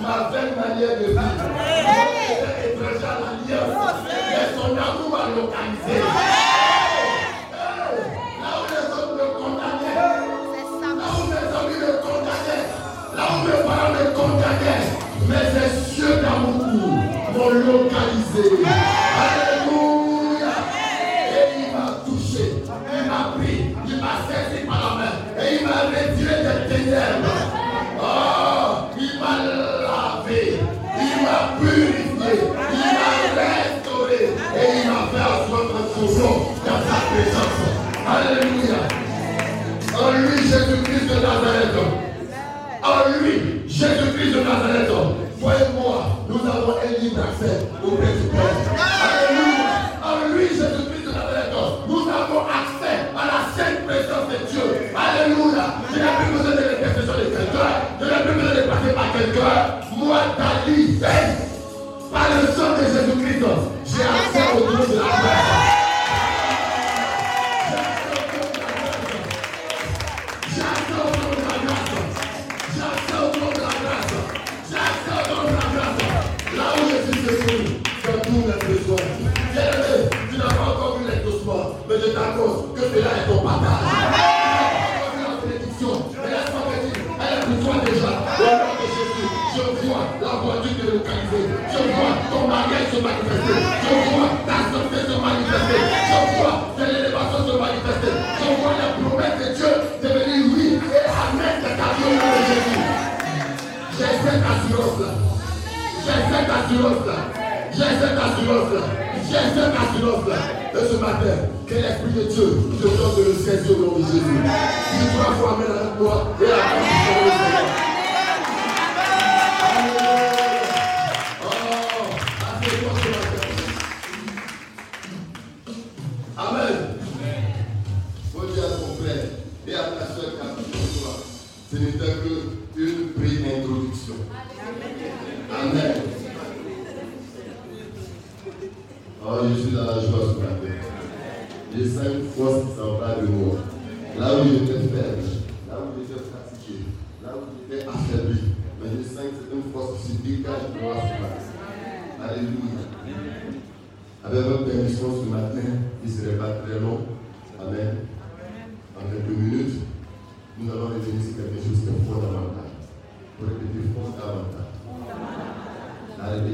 ma belle manière de vivre.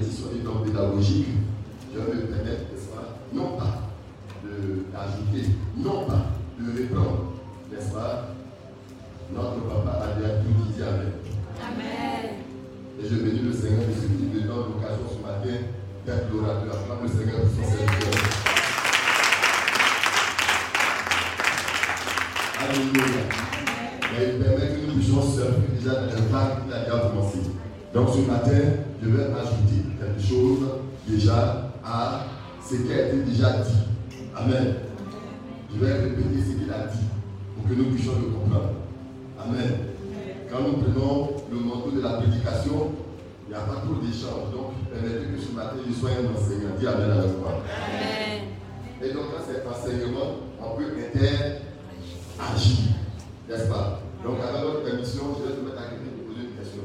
position étant pédagogique, je vais me permettre, n'est-ce pas, non pas d'ajouter, non pas de répondre, n'est-ce pas, notre papa a déjà tout dit Amen. Amen. Et je bénis le Seigneur de ce qui me donne l'occasion ce matin d'être l'orateur. Acclame le Seigneur pour son serviteur. Alléluia. Mais il permet que nous puissions surfer déjà un vague qui a déjà commencé. Donc ce matin, je vais ajouter quelque chose déjà à ce qui a été déjà dit. Amen. Je vais répéter ce qu'il a dit pour que nous puissions le comprendre. Amen. Quand nous prenons le manteau de la prédication, il n'y a pas trop d'échanges. Donc, permettez que ce matin, je sois un enseignant. Dis Amen avec moi. Amen. Et donc, dans cet enseignement, on peut interagir. N'est-ce pas? Donc, avec votre permission, je vais te mettre à quelqu'un de poser une question.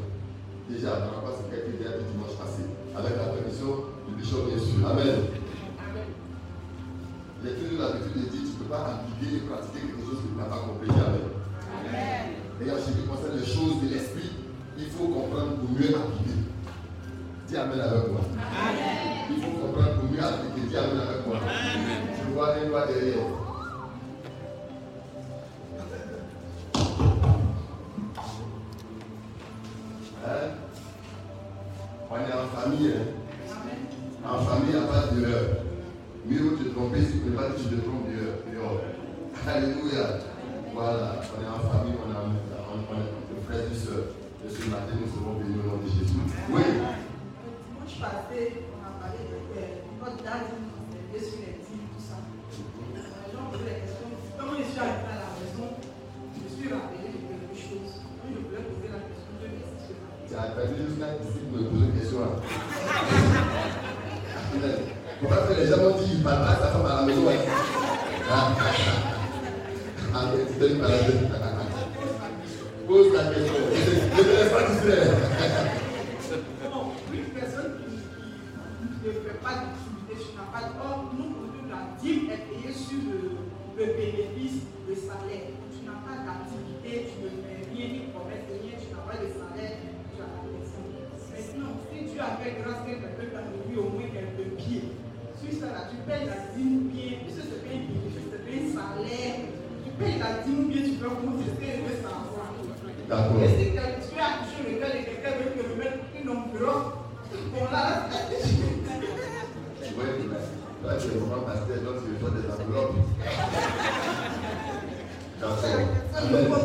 Déjà, avant dimanche passé, avec la permission du bishop, bien sûr. Amen. J'ai toujours l'habitude de dire tu ne peux pas appliquer et pratiquer quelque chose que tu n'as pas compris. Amen. Amen. Et en ce qui concerne les choses de l'esprit, il faut comprendre pour mieux appliquer. Dis Amen avec moi. Il faut comprendre pour mieux appliquer. Dis Amen avec moi. Tu vois les doigt derrière. Est en famille. Hein? En famille, il n'y a pas d'erreur. Mieux vaut te tromper si tu ne pas tu te trompes dehors. Alléluia. Voilà, on est en famille, on est en on, frères et sœurs. Et ce matin, nous serons bénis au nom de Jésus. Oui. Dimanche passé, on a parlé de votre date, de sur les dîmes, tout ça. Les gens posaient la question comment je suis arrivé à la maison? Je suis rappelé de quelque chose. Quand je voulais poser la question, je me suis dit Tu as perdu jusqu'à ici pour me poser là. Pourquoi que les gens m'ont dit ne parle pas à la maison hein? Ah, ah, mais tu t'es malade. Pose la question. Je ne te pas une personne qui, ne fait pas d'activité, tu n'as pas de or, nous, la dîme est payée sur le, bénéfice, le salaire. Tu n'as pas d'activité, promets rien, tu n'as pas de salaire, tu as la maison. Maintenant, si Dieu a fait grâce que quelqu'un t'a donné au moins quelques pieds, sur ça, là, tu payes la dîme bien, puisque c'est pas un bénéfice, c'est pas un salaire. Tu payes la dîme bien, tu peux à le savoir. D'accord. Et si tu as touché le cœur de quelqu'un veut te remettre une enveloppe, bon là, Oui, toi, tu es vraiment pasteur, donc tu reçois des enveloppes. D'accord.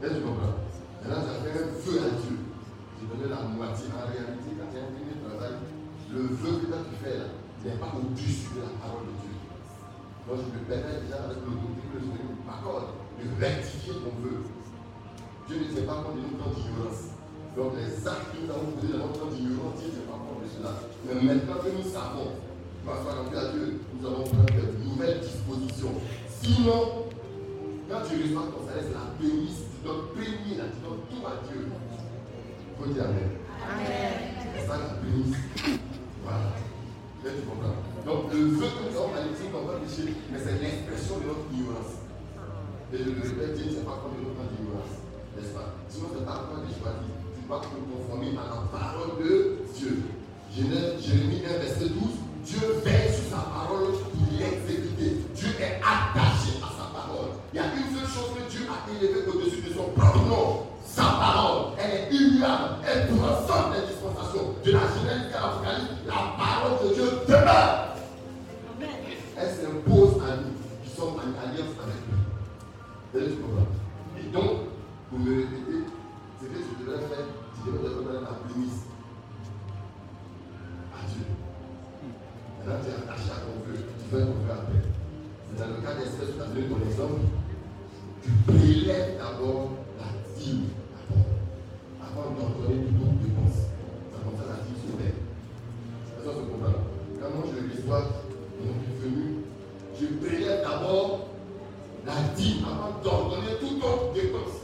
Est-ce que tu comprends Maintenant, fait un vœu à Dieu. Tu donné la moitié. En réalité, quand tu as fini le travail, le vœu que tu fais là n'est pas au-dessus de la parole de Dieu. Donc, je me permets déjà avec l'autorité que le Seigneur m'accorde de rectifier ton vœu. Dieu ne tient pas compte de notre temps d'ignorance. Donc les actes que nous avons posés dans notre temps Dieu ne tient pas compte de cela. Mais maintenant que nous savons, Parce qu'en à Dieu, nous avons besoin de nouvelles dispositions. Sinon, quand tu reçois ton salaire, c'est la bénisse. Tu bénir, là, tu donnes tout à Dieu. Il faut dire Amen. C'est ça la bénisse. Voilà. Là, tu comprends. Donc, le vœu que nous avons maléfique, on va pécher, mais c'est l'expression de notre ignorance. Et je le répète, Dieu ne sait pas combien de temps d'ignorance. N'est-ce pas? Sinon, c'est pas toi qui choisis. Tu dois te conformer à la parole de Dieu. Jérémie 1, verset 12. Dieu veille sur sa parole pour l'exécuter. Dieu est attaché à sa parole. Il y a une seule chose que Dieu a élevée au-dessus nom. Sa parole, elle est immuable, elle transcende les dispensations. De la Genèse à l'Apocalypse, la parole de Dieu demeure. Elle s'impose à nous qui sommes en alliance avec lui. Et donc, pour me répéter, ce que je devrais faire, je devrais donner la prémisse à Dieu. Maintenant, tu es attaché à ton vœu, tu fais ton vœu après. C'est dans le cas d'espèce, tu as donné ton exemple. Tu prélèves d'abord avant d'ordonner tout autre dépense. C'est comme ça la dîme se fait. C'est ça ce comprendre. Quand moi je reçois mon venu, je prélève d'abord la dîme avant d'ordonner tout autre dépense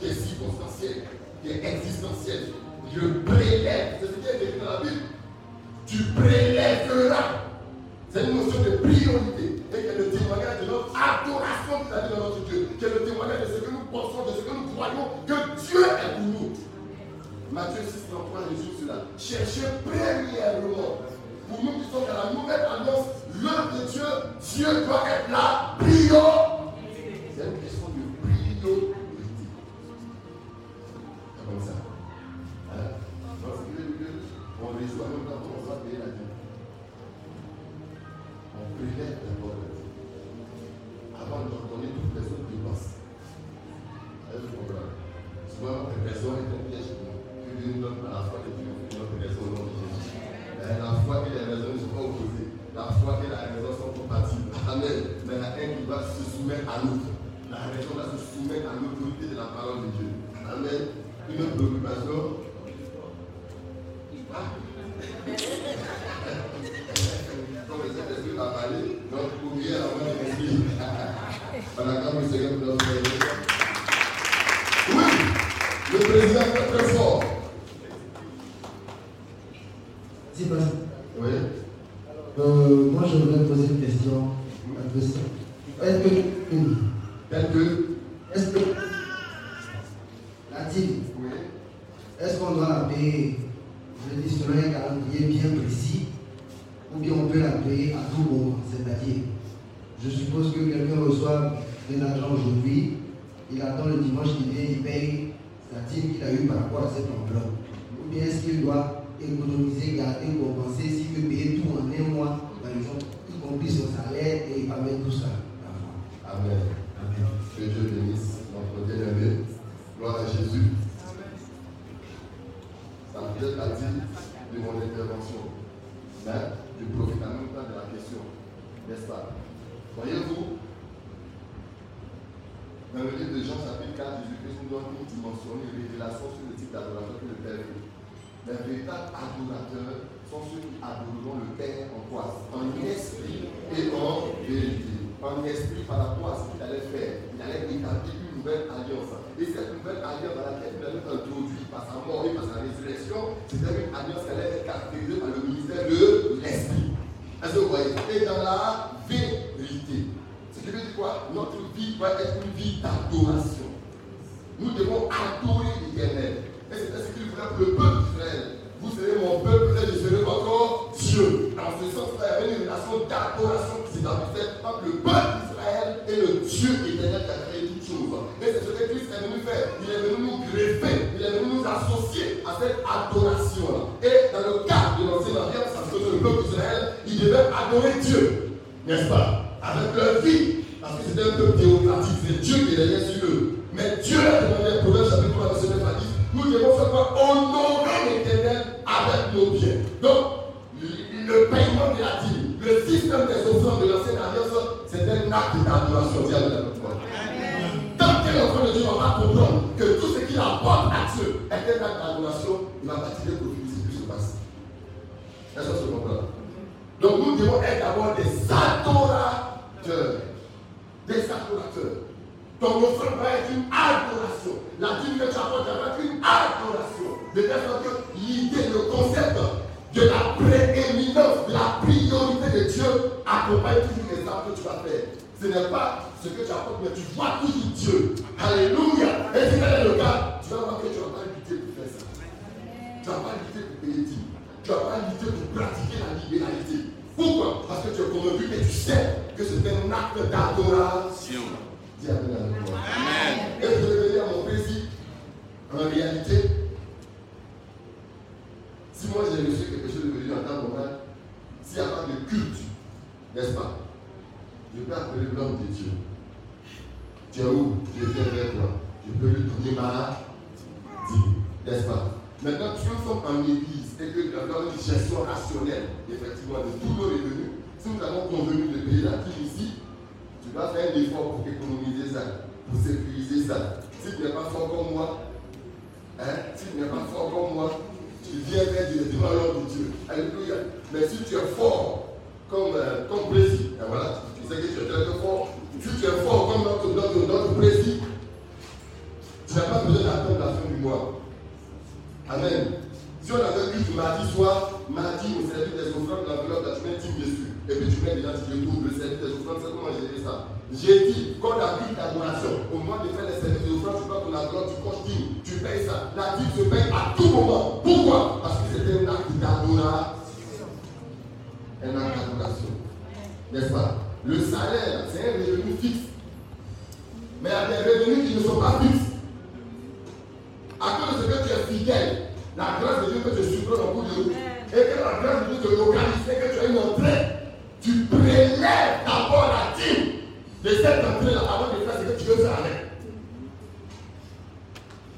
qui est circonstanciel, qui est existentiel. Je prélève, c'est ce qui est écrit dans la Bible. Tu prélèveras. C'est une notion de priorité et qui est le témoignage de notre adoration nous dans notre Dieu, qui est le témoignage de ce que nous pensons, de ce que nous croyons, que Dieu est pour nous. Matthieu 6, 33 résume cela. Cherchez premièrement, pour nous qui sommes dans la nouvelle alliance, l'œuvre de Dieu, Dieu doit être là, priorité. C'est une question de priorité comme ça. Hein? On quand prélève d'abord la. Avant de donner toute personne. Est-ce que vous comprenez Souvent, les personnes est un piège. Que Dieu nous donne à la foi que Dieu notre raison au nom de Jésus. La foi et les raisons ne sont pas opposées. La foi et la raison sont compatibles. Amen. Mais il y en a un qui va se soumettre à l'autre. La raison va se soumettre à l'autorité de la parole de Dieu. Amen une autre préoccupation. Dieu accompagne toujours les actes que tu vas faire. Ce n'est pas ce que tu apportes, mais tu vois toujours Dieu. Alléluia. Et si tel est le cas, tu vas voir que tu n'as pas lutter pour faire ça. Tu n'as pas lutter pour payer Dieu. Tu n'as pas lutter pour pratiquer la libéralité. Pourquoi? Parce que tu es convaincu et tu sais que c'est un acte d'adoration. Dis Amen. Et je vais venir à mon plaisir. En réalité, si moi j'ai reçu quelque chose de Dieu en tant que mal, s'il n'y a pas de culte, n'est-ce pas? Je peux appeler l'homme de Dieu. Tu es où? Je viens vers toi. Je peux lui donner ma dîme, n'est-ce pas? Maintenant, si nous sommes en église et que nous avons une gestion rationnelle, effectivement, de tous nos revenus, si nous avons convenu de payer la dîme ici, tu dois faire un effort pour économiser ça, pour sécuriser ça. Si tu n'es pas fort comme moi, hein, si tu n'es pas fort comme moi, tu viens vers Dieu, devant l'homme de Dieu. Alléluia. Mais si tu es fort comme, euh, comme Brésil, et voilà, tu sais que tu es très fort. Si tu es fort comme notre, Brésil, tu n'as pas besoin d'attendre la fin du mois. Amen. Si on avait dit mardi soir, mardi au service des offrandes, l'enveloppe, là, tu mets 10 dessus. Et puis tu mets déjà, tu double le service des offrandes, c'est comment j'ai fait ça. J'ai dit, quand la vie d'adoration, au moment de faire les services des offrandes, tu prends ton enveloppe, tu coches 10, tu payes ça. La vie se paye à tout moment. Pourquoi? Parce que c'était un acte d'adoration. Un acte d'adoration. N'est-ce pas? Le salaire, c'est un revenu fixe. Mais il y a des revenus qui ne sont pas fixes. À cause de ce que tu es fidèle, la grâce de Dieu que tu supprimes en bout de route, et que la grâce de Dieu te localise, et que tu as une entrée, tu prélèves d'abord la dîme de cette entrée-là avant de faire ce que tu veux faire avec.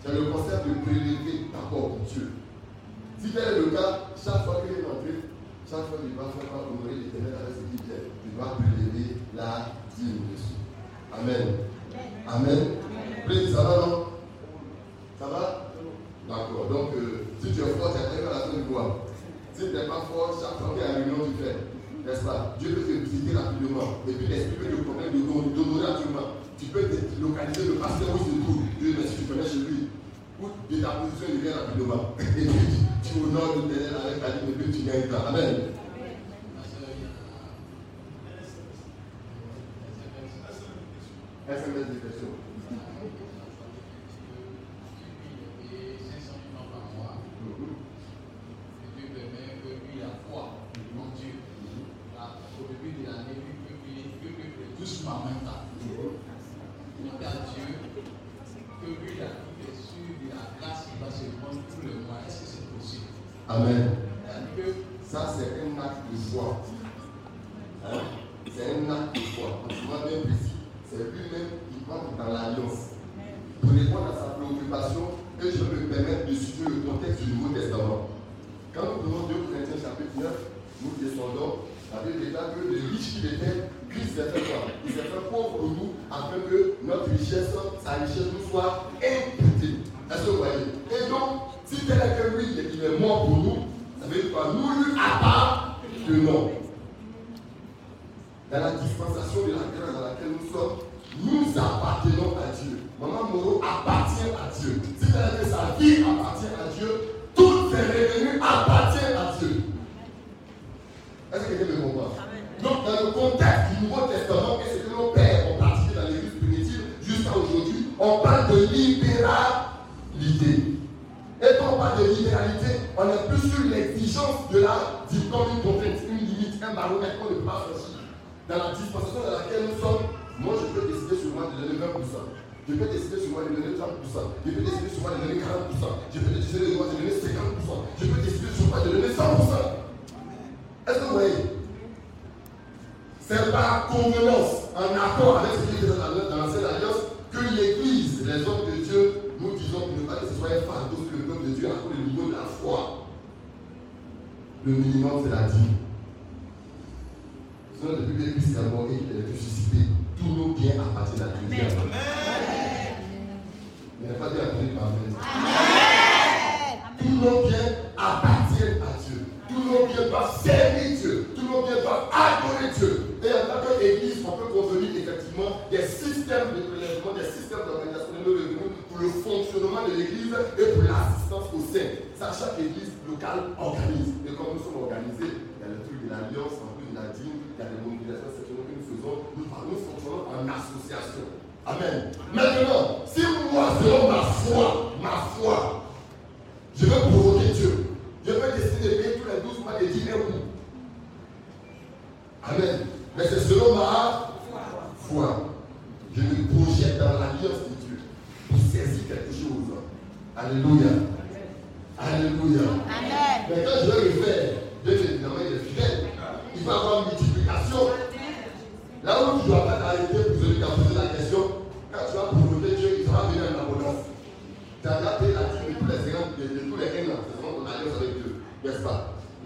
C'est le concept de prélever d'abord Dieu. Si tel est le cas, chaque fois qu'il est entré, chaque fois qu'il va faire honorer l'éternel avec ce qu'il fait, tu dois prélever la dîme dessus. Amen. Amen. Amen. Ça va, non? Ça va? D'accord. Donc, euh, si tu es fort, tu arrives à la fin du mois. Si tu n'es pas fort, chaque fois qu'il y a une réunion, tu fais. N'est-ce pas? Dieu peut te visiter rapidement. Et puis l'esprit peut te promettre d'honorer rapidement. Tu peux te localiser le pasteur où il se trouve. Dieu merci, tu connais chez lui. Ou de ta position, il vient rapidement. Et tu l'éternel avec ta vie et puis tu gagnes ta. Amen. SMS des questions? en même Amen. Ça, c'est un acte de foi.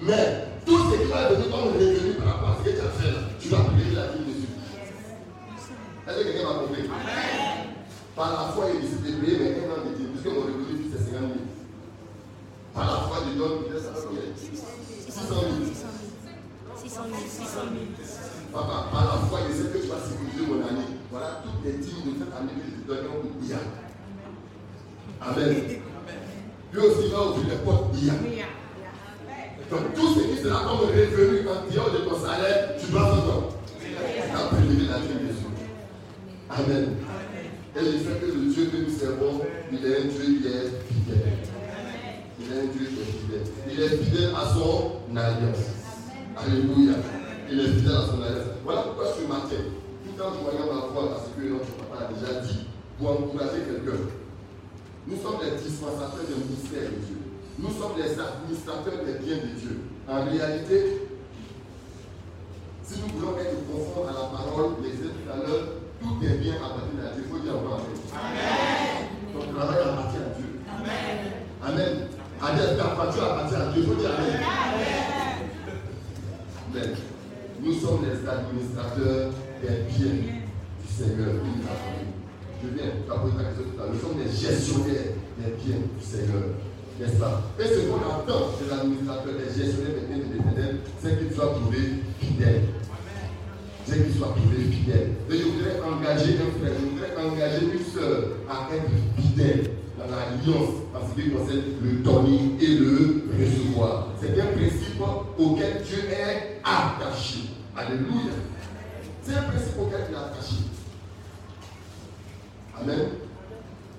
Men. comme revenu en dehors de ton salaire, tu dois faire quoi? La privilège la vie de Dieu. Amen. Et le fait que le Dieu que nous servons, il est un Dieu qui est fidèle. Il est un Dieu qui est fidèle. Il est fidèle à son alliance. Alléluia. Il est fidèle à son alliance. Voilà pourquoi ce matin, quand je regarde la foi, parce que notre papa a déjà dit, pour encourager quelqu'un, nous sommes les dispensateurs des mystère de Dieu. Nous sommes les administrateurs des biens de Dieu. En réalité, parce qu'il concerne le donner et le recevoir. C'est un principe auquel Dieu est attaché. Alléluia. C'est un principe auquel il est attaché. Amen.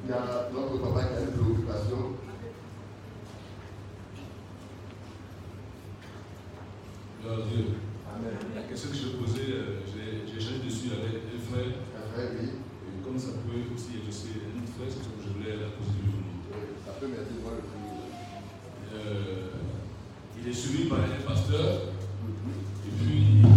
Il y a notre papa qui a une préoccupation. Dieu. Amen. La question que je posais, euh, j'ai dessus avec un frère. Un frère, oui. Et comme ça pouvait aussi illustrer un frère, c'est ce que je voulais la poser euh, il est suivi par les pasteur. Et puis,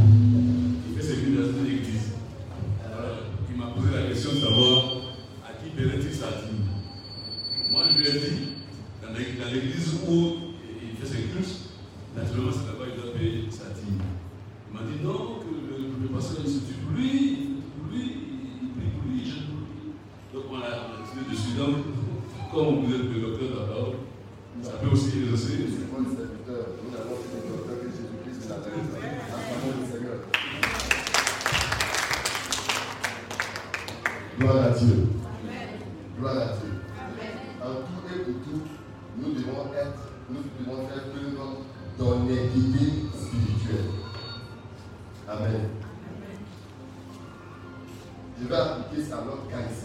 Gloire à Dieu. Gloire à Dieu. En tout et pour tout, nous devons être, nous devons faire preuve spirituel. Amen. Je vais appliquer ça à notre cas.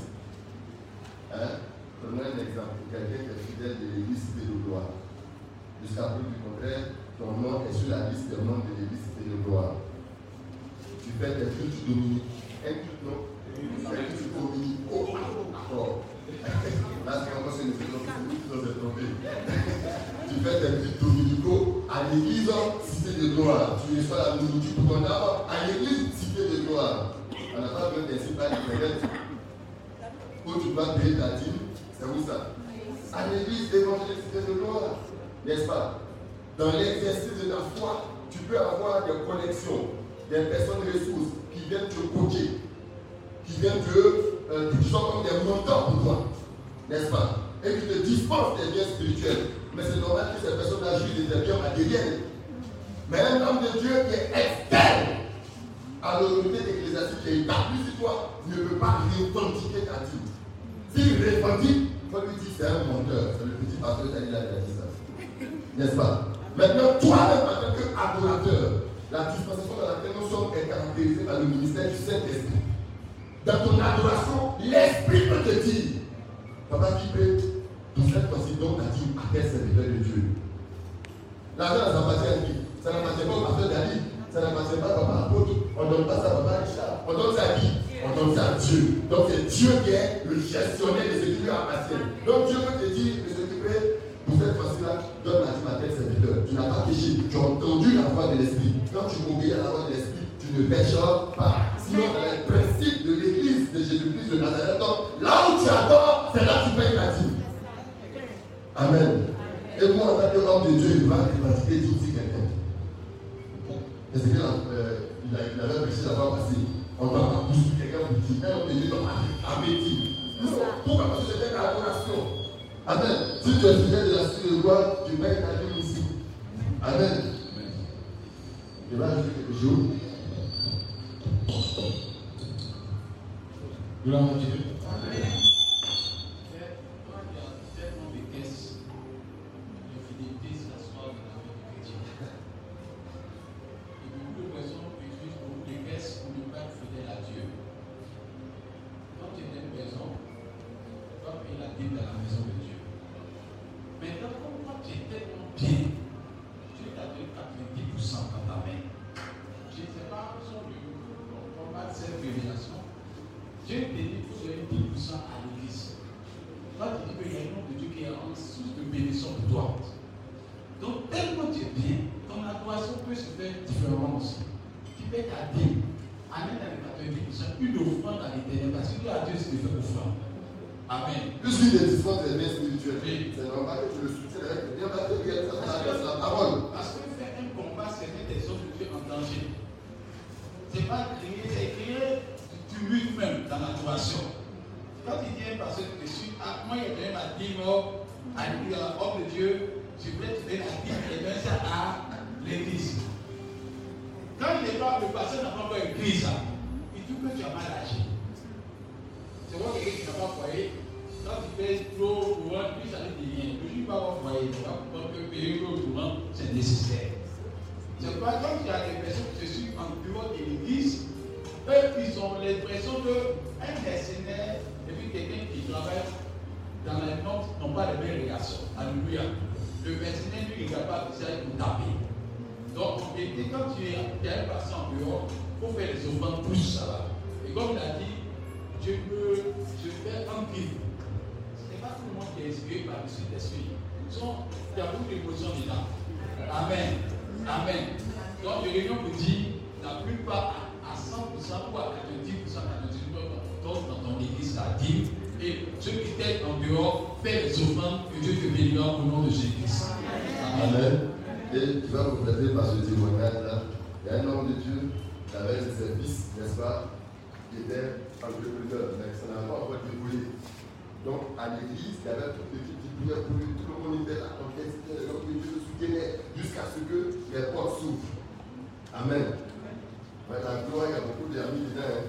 Vas payer la dîme dans la maison de Dieu. Maintenant, comme toi tu es tellement bien, Dieu t'a donné 90% dans ta main. Je ne sais pas, le combat de cette révélation, Dieu te dit faut donner 10% à l'église. Toi, tu dis qu'il y a un nom de Dieu qui est en source de bénédiction pour toi. Donc, tellement tu es bien, ton adoration peut se faire aussi. Tu fais ta dîme, amène avec 90% une offrande à l'éternel, parce que Dieu a Dieu, de faire offrande. Amen. Puisqu'il est dispense des biens spirituels, Oui. c'est normal que tu le bien parce que ça Parce c'est la que, parole. parce que faire un combat, c'est mettre des hommes de Dieu en danger. C'est pas créer, c'est créer du tumulte même dans l'adoration. Quand il dit un pasteur que je suis, ah, moi il donné ma dîme au- à l'homme de Dieu, je voulais te donner la dîme et donner ça à l'église. Quand il est pas, le pasteur n'a pas encore écrit ça, il dit que tu as mal agi. C'est moi quelqu'un qui n'a pas foyer. Quand tu fais trop courant, lui ça ne dit rien. Je ne suis pas au foyer. Tu vas comprendre que payer l'eau courant, c'est nécessaire. C'est pas comme il y a des personnes qui se suivent en dehors de l'église, eux, ils ont l'impression qu'un mercenaire et puis quelqu'un qui travaille dans les notes n'ont pas les mêmes réactions. Alléluia. Le mercenaire, lui, il est capable de pour taper. Donc, quand tu es, tu un patient en dehors, il faut faire les offrandes plus ça va. Et comme il a dit, je peux, je fais un kiff. Ce n'est pas tout le monde qui est inspiré par le Saint-Esprit. Il y a beaucoup d'émotions dedans. Amen. Amen. Donc, je reviens pour dire, la plupart à, à 100% ou à 90%, 98% dans ton église la dîme. Et ceux qui t'aident en dehors, fais les offrandes que Dieu te bénira au nom de Jésus-Christ. Amen. Amen. Et tu vas compléter par ce témoignage-là. Il y a un homme de Dieu qui avait ses services, n'est-ce pas, qui était entrepreneur, mais ça n'a pas encore déroulé. Donc, à l'église, il y avait toute l'équipe qui priait pour lui, tout le monde était là, donc c'était l'homme de Dieu le soutenait jusqu'à ce que les portes s'ouvrent. Amen. Ouais, la gloire, il y a beaucoup d'amis dedans. hein.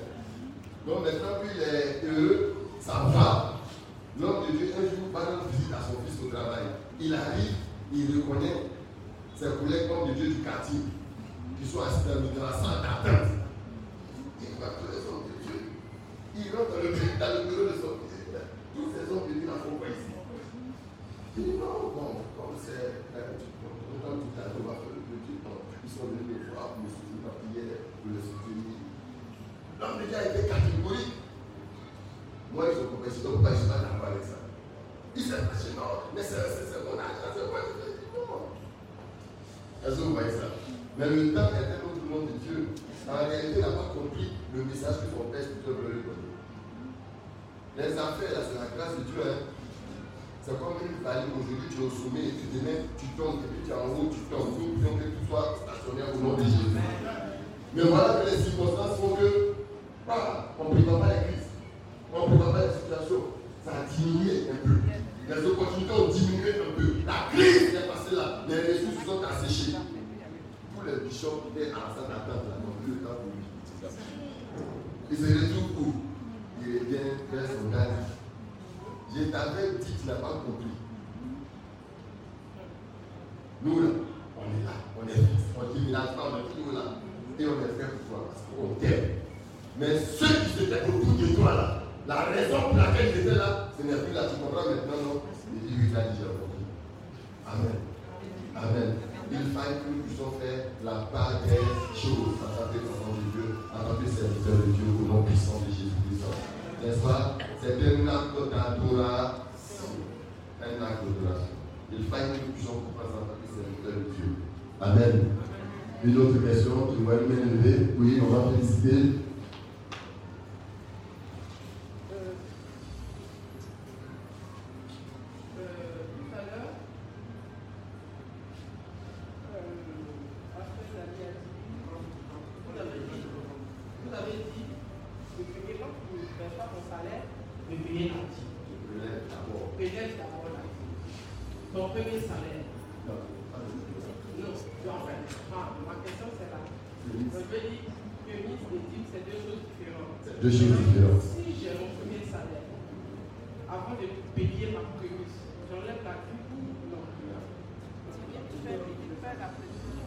Donc, maintenant qu'il est heureux, ça va. L'homme de Dieu, un jour, va rendre visite à son fils au travail. Il arrive, il reconnaît ses collègues hommes de Dieu du quartier qui sont assis dans la salle d'attente. Il voit tous les hommes de Dieu. Il rentre dans le, dans le bureau de son fils. Tous ces hommes de Dieu n'en font pas ici. Il dit non, bon, comme c'est. Autant tout à l'heure, va le Dieu. bon, Ils le. L'homme de Dieu catégorique. Moi, ils ont compris, donc pourquoi je pas d'accord ça Il s'est non, mais c'est mon argent, c'est moi. Je ça? Mais le temps tout le monde de Dieu. En réalité, n'a pas compris le message que son père veut lui donner. Les affaires, c'est la grâce de Dieu. Hein. C'est comme une vallée aujourd'hui, tu es au sommet et puis demain, tu tombes, et puis tu es en haut, tu tombes. Nous prions que tout soit stationnaire au nom de Jésus. Mais voilà que les circonstances font que, voilà, on ne prépare pas les crises. On ne prépare pas les situations. Ça a diminué un peu. Les opportunités ont diminué un peu. La crise est passée là. Les ressources sont asséchées. Tous les bishops qui étaient en salle d'attente là plus le temps pour lui. Il se retrouve où Il revient vers son. Je t'avais dit, tu n'as pas compris. Nous là, on est là, on est fixe, on dit, femme, on est toujours là. Et on est fait pour toi, parce qu'on t'aime. Mais ceux qui étaient autour de toi là, la raison pour laquelle étaient là, ce n'est plus là, tu comprends maintenant, non? Il dit, oui, là, j'ai compris. Amen. Amen. Il faille que nous puissions faire la part des choses en tant qu'enfants de Dieu, en tant que serviteurs de Dieu, au nom puissant de Jésus-Christ. N'est-ce pas? C'est un acte d'adoration. Un acte d'adoration. Il faille que nous puissions comprendre que serviteurs de Dieu. Amen. Une autre question, tu vois une main levée Oui, on va féliciter. Euh, tout à l'heure, euh, après la vie vous avez dit, vous avez dit, ne payez pas pour ne payez pas mon salaire, mais payez la dîme. Payez d'abord la dîme. Ton premier salaire. Non, en fait, ma, ma question c'est là. Je veux dire que mise et dîme, c'est deux choses différentes. Deux choses différentes. Si j'ai mon premier salaire, avant de payer ma prémisse, j'enlève la dîme ou non C'est bien de faire, de faire la précision.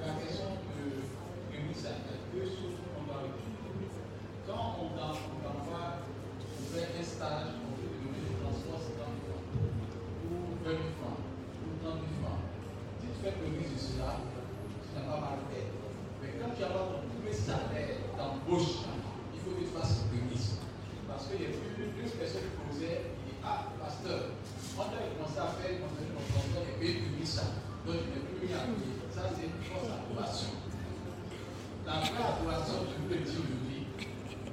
La question de prémisse, il y a deux choses qu'on doit retenir. Quand on va, on va voir, on fait un stage, on fait de le transport, c'est 30 francs, ou 20 000 francs, ou 30 000 francs. Si tu fais prémisse de cela, tu n'as pas mal fait. Mais quand tu as ton premier salaire d'embauche, il faut que tu fasses une prémisse. Parce qu'il y a plus deux personnes qui posaient, il dit, ah, pasteur, quand tu as commencé à faire, quand tu as commencé à payer prémisse, donc tu n'es plus mis à payer. Ça, c'est une force d'adoration. La vraie adoration, je vous le dis aujourd'hui,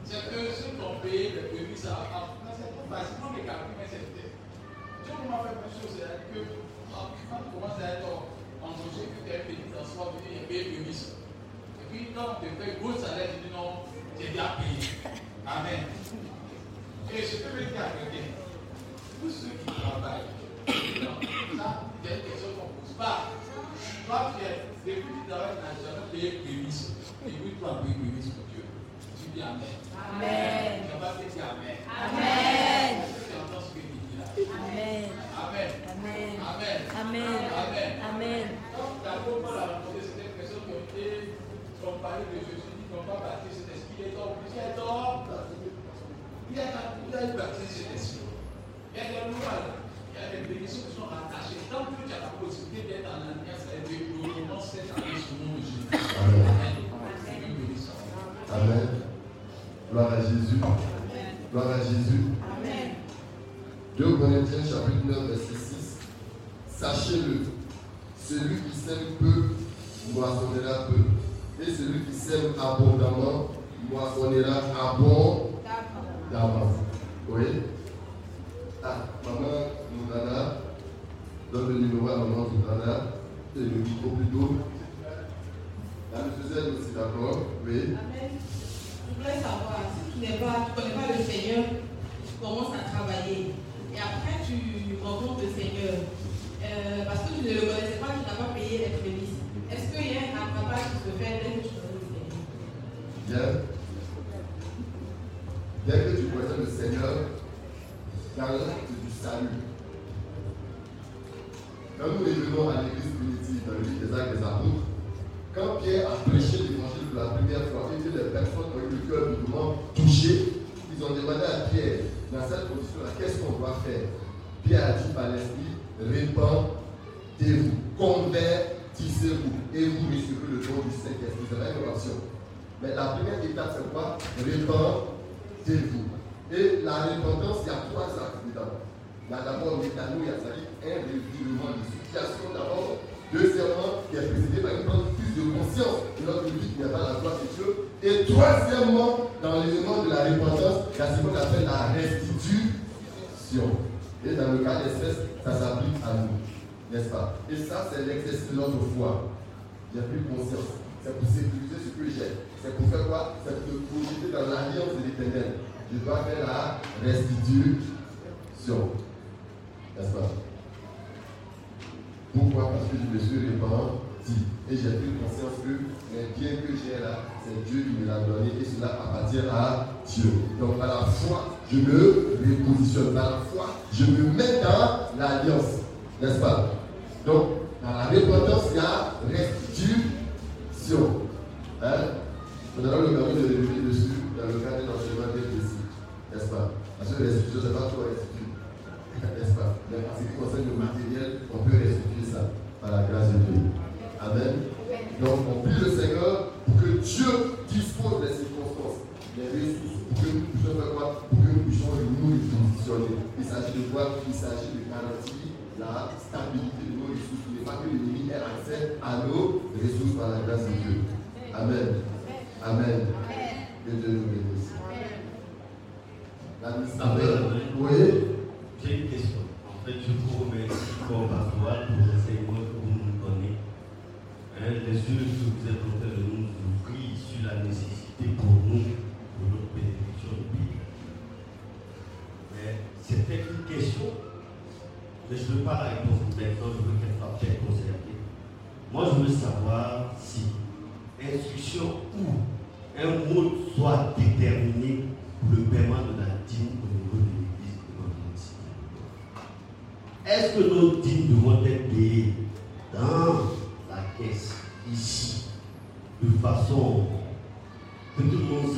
c'est que ceux qui ont payé les prémices, ça va c'est pas facilement les calculs, mais c'est Dieu m'a fait quelque chose, c'est que quand tu commences à être embauché, que tu as payé le transport, tu dis, il y a payé prémisse. Puis, quand tu fais gros salaire, tu dis non, j'ai bien payé. Amen. Et je peux me dire à quelqu'un, tous ceux qui travaillent, ça, il y a une question qu'on ne pose pas. Toi, tu es, depuis que tu travailles, tu n'as jamais payé prémisse. Et puis, tu as payé prémisse pour Dieu. Tu dis Amen. Amen. Tu vas dire Amen. Amen. Que tu entends ce que je dis là Amen. Amen. Amen. Amen. Amen. Amen. Amen. Donc, rencontré certaines personnes qui été comparées de Jésus, qui n'ont pas baptisé cet esprit. Il est est homme. Il y a baptisé cet esprit. Il y a des lois, il y a des bénédictions qui sont rattachées. Tant que tu as la possibilité d'être en alliance avec Dieu, tu commences cette alliance au nom de Jésus. Amen. Amen. Gloire à Jésus. Gloire à Jésus. Amen. 2 Corinthiens chapitre 9, verset 6. Sachez-le, celui qui sème peu, moissonnera peu. Et celui qui sème abondamment, moissonnera abondamment. Oui. Ah, maman Mourana, donne le numéro à maman Mourana, et le micro plutôt. La monsieur aussi d'accord, oui. Amen. Je voudrais savoir, si tu tu connais pas le Seigneur, tu commences à travailler. Et après, tu rencontres le Seigneur. Euh, parce que tu ne le connaissais pas, tu n'as pas payé les prémices. Est-ce qu'il y a un rattrapage qui tu connais le Seigneur Bien. Dès que tu connais le Seigneur, dans l'acte du salut, quand nous revenons à l'église primitive dans le livre des actes des apôtres, quand Pierre a prêché l'évangile pour la première fois et que les personnes ont eu le cœur durement touché, ils ont demandé à Pierre, dans cette condition-là, qu'est-ce qu'on doit faire? Pierre a dit par l'Esprit, répandez-vous, et vous recevrez le don du Saint-Esprit. C'est la innovation. Mais la première étape, c'est quoi? Répandez-vous. Et la repentance, il y a trois actes dedans. Il y a d'abord métanoïa, c'est-à-dire un revirement de situation d'abord. Deuxièmement, qui est précédé par une prise de conscience de notre vie qui n'est pas la gloire de Dieu. Et troisièmement, dans l'élément de la repentance, il y a ce qu'on appelle la restitution. Et dans le cas d'espèce, ça s'applique à nous. N'est-ce pas? Et ça, c'est l'exercice de notre foi. J'ai plus conscience. C'est pour sécuriser ce que j'ai. C'est pour faire quoi? C'est pour me projeter dans l'alliance de l'éternel. Je dois faire la restitution. N'est-ce pas? Pourquoi? Parce que je me suis répandu. Et j'ai pris conscience que les biens que j'ai là, c'est Dieu qui me l'a donné et cela appartient à Dieu. Donc à la fois, je me repositionne. À la fois, je me mets dans l'alliance. N'est-ce pas? Donc, dans la repentance, il y a restitution. Hein Nous avons l'occasion de revenir dessus dans le cadre d'un enseignement bien précis. N'est-ce pas Parce que restitution, ce n'est pas trop restituer. N'est-ce pas Mais en ce qui concerne le matériel, on peut restituer ça par la grâce de Dieu. Amen. Donc, on prie le Seigneur pour que Dieu dispose des circonstances, des ressources, pour que nous puissions faire quoi Pour que nous puissions nous positionner. Il s'agit de quoi Il s'agit de garantir la stabilité de pas que l'ennemi ait accès à nos ressources par la grâce de Dieu. Amen. Amen. Que Dieu nous bénisse. La. Amen. Oui. J'ai une question. En fait, je vous remercie comme pasteur pour les enseignements que vous nous donnez. Hein, les yeux que vous êtes en train de nous ouvrir sur la nécessité pour nous, pour notre bénédiction de pays. Mais c'était une question, mais je ne veux pas la répondre maintenant, je veux qu'elle soit bien conservée. Moi, je veux savoir si instruction ou un mot soit déterminé pour le paiement de la dîme au niveau de l'église de notre cité. Est-ce que nos dîmes devront être payées dans la caisse, ici, de façon que tout le monde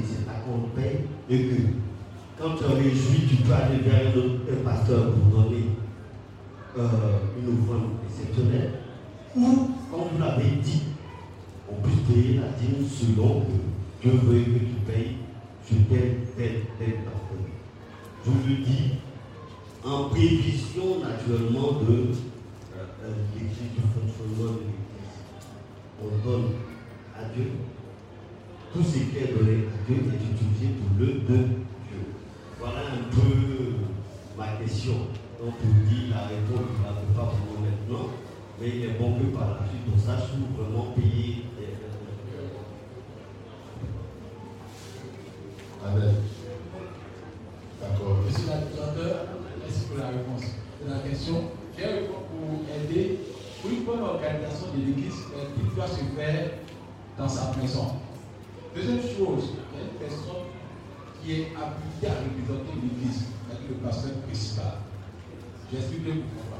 que la paye et que quand tu es réjoui, tu peux aller vers un, pasteur pour donner euh, une offrande exceptionnelle ou, comme vous l'avez dit, on puisse payer la dîme selon que Dieu veut que tu payes sur tel, tel, tel personne. Je vous le dis en prévision naturellement de euh, euh, l'église, du fonctionnement de l'église. On donne à Dieu tout ce qui est donné Dieu est utilisé pour le de Dieu. Voilà un peu ma question. Donc vous dis la réponse, je ne la peux pas pour maintenant, mais il est bon que par la suite on sache où vraiment payer. Amen. D'accord. Monsieur l'administrateur, merci pour la réponse. C'est la question. J'ai un réponse pour aider pour une bonne organisation de l'église qui doit se faire dans sa maison? Deuxième chose, il y a une personne qui est habilitée à représenter l'église, c'est-à-dire le pasteur principal. J'explique pourquoi.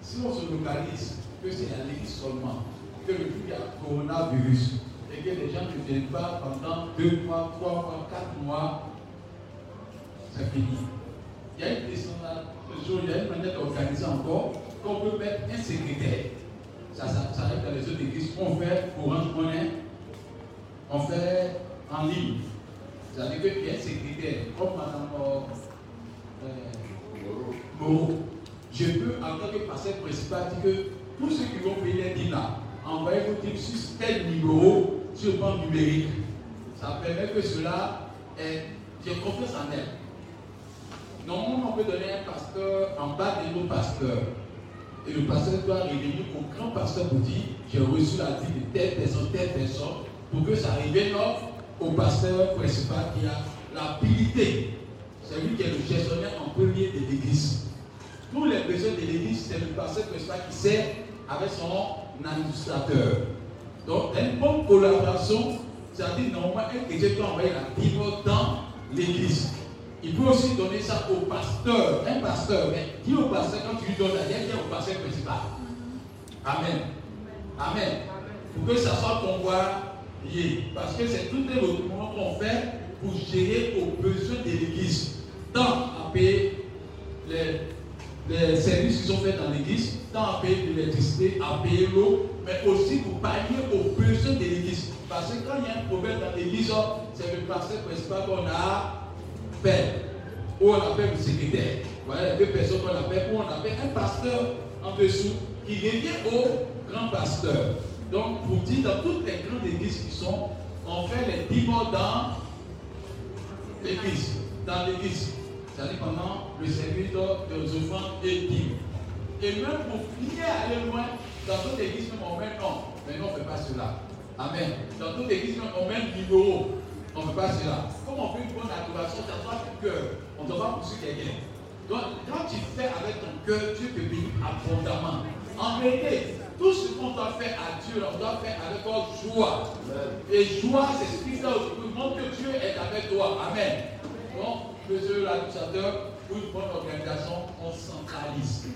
Si on se localise que c'est à l'église seulement, que le y a coronavirus, et que les gens ne viennent pas pendant deux mois, trois mois, quatre mois, c'est fini. Il y a une question là, il y a une manière d'organiser encore, qu'on peut mettre un secrétaire. Ça, ça, arrive dans les autres églises. On fait Orange Monnaie, on fait en ligne. C'est-à-dire a un secrétaire, comme Madame euh, euh. Je peux, en tant que pasteur principal, dire que tous ceux qui vont payer les là, envoyez vos dîmes sur tel numéro, sur le plan numérique. Ça permet que cela est. J'ai confiance en elle. Normalement, on peut donner un pasteur en bas de nos pasteurs. Et le pasteur doit revenir au grand pasteur pour dire j'ai reçu la vie de telle personne, telle personne, pour que ça revienne au pasteur principal qui a l'habilité. C'est lui qui est le gestionnaire en premier de l'église. Tous les besoins de l'église, c'est le pasteur principal qui sert avec son administrateur. Donc, une bonne collaboration, c'est-à-dire normalement, un chrétien doit envoyer la Bible dans l'église. Il peut aussi donner ça au pasteur, un pasteur, mais dis au pasteur quand tu lui donnes la viens au pasteur principal. Amen. Amen. Pour que ça soit convoyé. Parce que c'est tout un recouvrement qu'on fait pour gérer aux besoins de l'église. Tant à payer les, les services qui sont faits dans l'église, tant à payer l'électricité, à payer l'eau, mais aussi pour pallier aux besoins de l'église. Parce que quand il y a un problème dans l'église, c'est le pasteur principal qu'on a fait, ou on appelle le secrétaire. Voilà les deux personnes qu'on appelle, ou on appelle un pasteur en dessous qui revient au grand pasteur. Donc, pour dire, dans toutes les grandes églises qui sont, on fait les mots dans l'église. Dans l'église. C'est-à-dire pendant le service de offrandes et dîmes. Et même pour finir aller loin, dans d'autres églises, même on met non. Mais nous, on ne fait pas cela. Amen. Dans d'autres églises, même on met numéro. On ne fait pas cela. Comme on fait une bonne adoration, ça doit du cœur. On ne doit pas pousser quelqu'un. Donc, quand tu fais avec ton cœur, Dieu te bénit abondamment. En vérité, tout ce qu'on doit faire à Dieu, on doit faire avec joie. Et joie, c'est ce qui aujourd'hui. Montre que Dieu est avec toi. Amen. Donc, monsieur l'administrateur, pour une bonne organisation, on centralise,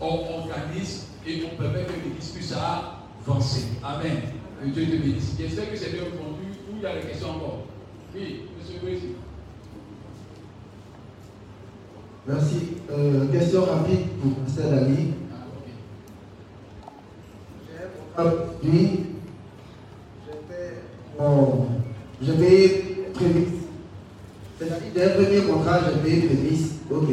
on organise et on permet que l'église puisse avancer. Amen. Que Dieu te bénisse. J'espère que c'est bien répondu. Où il y a des questions encore Oui, monsieur Brésil. Merci. Euh, question rapide pour Pasteur Dali. Lui, bon, je paye prémisse. C'est-à-dire, d'un premier contrat, je paye prémisse. Ok.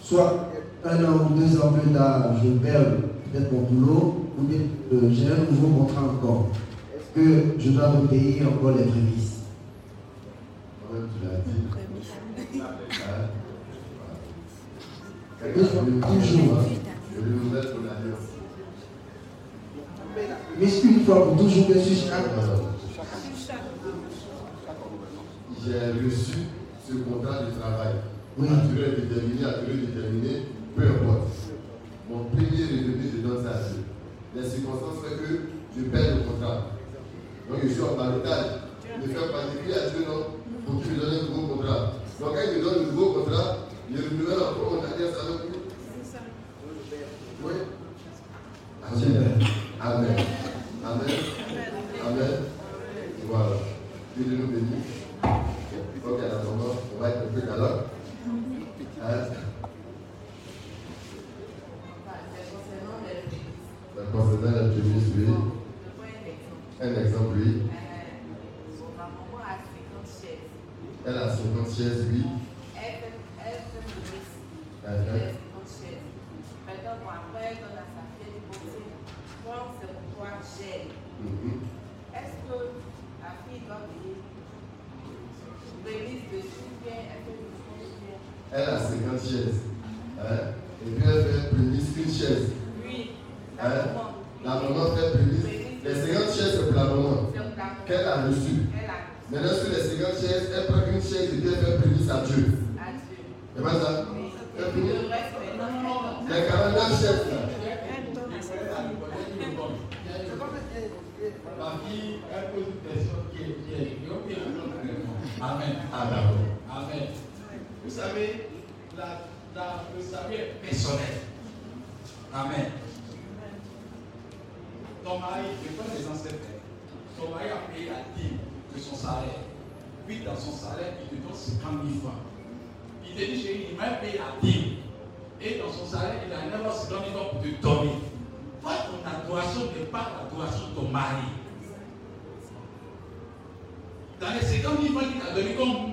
Soit un an ou deux ans plus tard, je perds peut-être mon boulot, ou bien euh, j'ai un nouveau contrat encore. Est-ce que je dois me payer encore les prémices? Toujours. hein? Je vais vous mettre l'alliance. Mais une fois pour toujours, bien sûr, chaque J'ai reçu ce contrat de travail. Oui. À durée déterminée, à durée déterminée, peu importe. Mon premier revenu, je donne ça à Dieu. Les circonstances font que je perds le contrat. Donc je suis en balotage. Ne fais pas d'écrit à Dieu, non, pour qu'il me donne un nouveau contrat. Donc quand il me donne un nouveau contrat, je renouvelle encore mon alliance avec lui. Oui. Amen. Amen. Amen. Amen. Voilà. Dieu nous bénisse. Ok, à la moment, on va être un peu galant. Hein? Ça concernant la prémisse, oui. Un exemple, oui. Elle a 50 chaises, oui. Uh-huh. Mhm. Est-ce que la fille doit payer remise dessus ou bien elle fait le bien Elle a 50 chaises. Hein? Et puis elle fait prémisse une chaise. Oui. Hein? La maman fait prémisse. Les 50 chaises, c'est pour la maman. Qu'elle a reçu. Elle a Maintenant, sur les 50 chaises, elle prend une chaise et puis elle fait prémisse à Dieu. à Dieu. C'est pas ça? Oui. Elle Et puis peut- le reste maintenant, Les 49 chaises, là. Ma fille, elle pose une question qui est piège. Il faut bien répondre. Amen. Amen. Vous savez, la, la, le salut est personnel. Amen. Ton mari, je prends les ancêtres. Ton mari a payé la dîme de son salaire. Puis dans son salaire, il te donne 50 000 francs. Il te dit, chérie, il m'a payé la dîme. Et dans son salaire, il a 950 000 francs pour te donner. Toi, ton adoration n'est pas l'adoration de ton mari. Dans les 50 000 francs qu'il t'a donné comme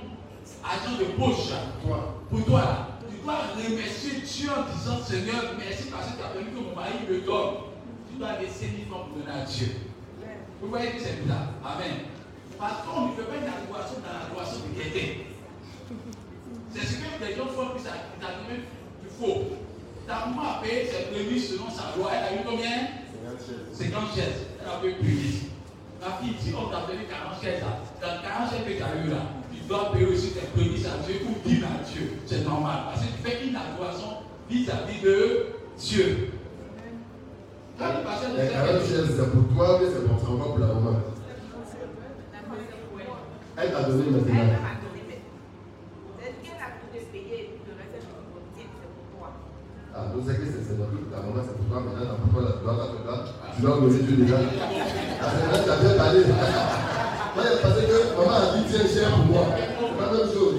argent de poche, Toi. pour toi, là, tu dois remercier Dieu en disant Seigneur, merci parce que tu as permis que mon mari me donne. Tu dois laisser 1000 francs pour donner à Dieu. Vous voyez que c'est bizarre. Amen. Parce qu'on ne fait pas une adoration dans l'adoration de quelqu'un. C'est ce que les gens font, puis ça devient du faux. Ta maman a payé ses prémices selon sa loi. Elle a eu combien? 50 chaises. Elle a payé prémices. Ma fille dit, on t'a donné 40 chaises là. Dans 40 chaises que tu as eu là, tu dois payer aussi tes prémices à Dieu ou dire à Dieu. C'est normal. Parce que tu fais une adoration vis-à-vis de Dieu. Quand le pasteur nous Les dit 40 chaises, c'est pour toi, mais c'est pour pour la maman. Elle t'a donné elle m'a donné qu'elle a tout le reste pour c'est pour toi? Ah, donc c'est que c'est tout. Ta maman, c'est pour toi, maintenant, pour toi, là, tu dois faire là. Tu dois donner Dieu déjà. Parce que maman a dit, tiens, cher pour moi. C'est pas la même chose.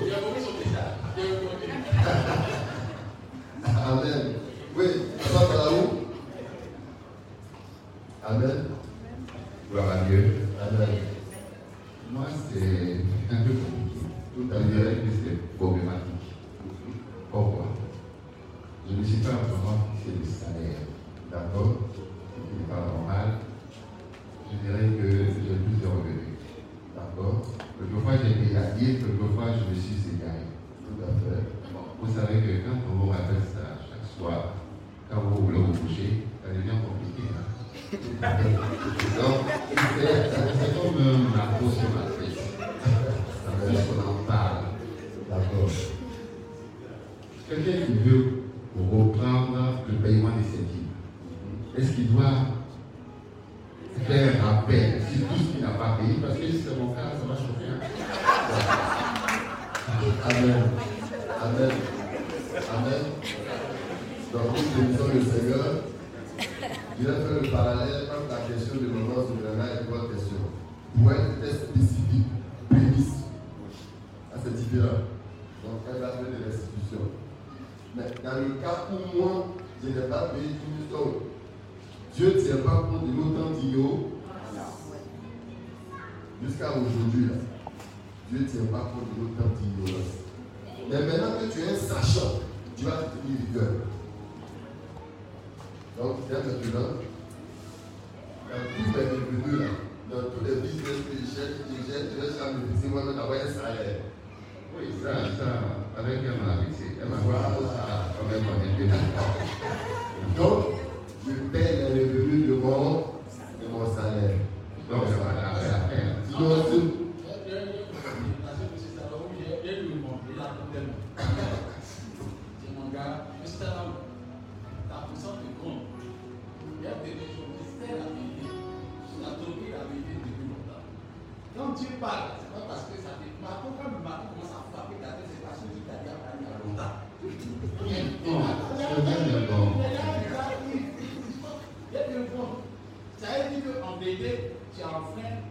Tu as enfreint